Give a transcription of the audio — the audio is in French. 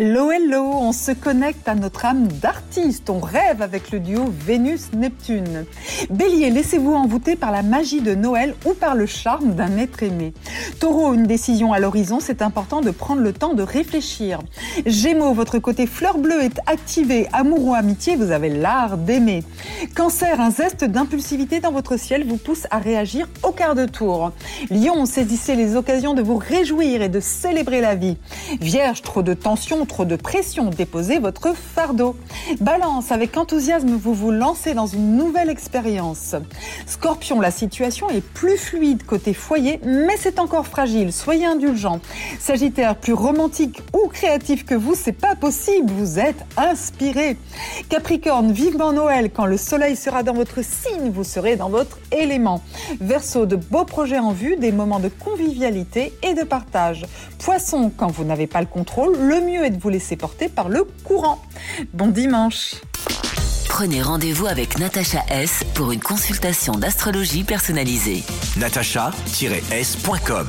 Hello, on se connecte à notre âme d'artiste, on rêve avec le duo Vénus-Neptune. Bélier, laissez-vous envoûter par la magie de Noël ou par le charme d'un être aimé. Taureau, une décision à l'horizon, c'est important de prendre le temps de réfléchir. Gémeaux, votre côté fleur bleue est activé, amour ou amitié, vous avez l'art d'aimer. Cancer, un zeste d'impulsivité dans votre ciel vous pousse à réagir au quart de tour. Lion, saisissez les occasions de vous réjouir et de célébrer la vie. Vierge, trop de tension, trop de pression, déposez votre fardeau. Balance, avec enthousiasme, vous vous lancez dans une nouvelle expérience. Scorpion, la situation est plus fluide côté foyer, mais c'est encore fragile, soyez indulgent. Sagittaire, plus romantique ou créatif que vous, c'est pas possible, vous êtes inspiré. Capricorne, vivement Noël, quand le soleil sera dans votre signe, vous serez dans votre élément. Verseau, de beaux projets en vue, des moments de convivialité et de partage. Poisson, quand vous n'avez pas le contrôle, le mieux est de vous laisser porter par le courant. Bon dimanche Prenez rendez-vous avec Natacha S pour une consultation d'astrologie personnalisée. natacha-s.com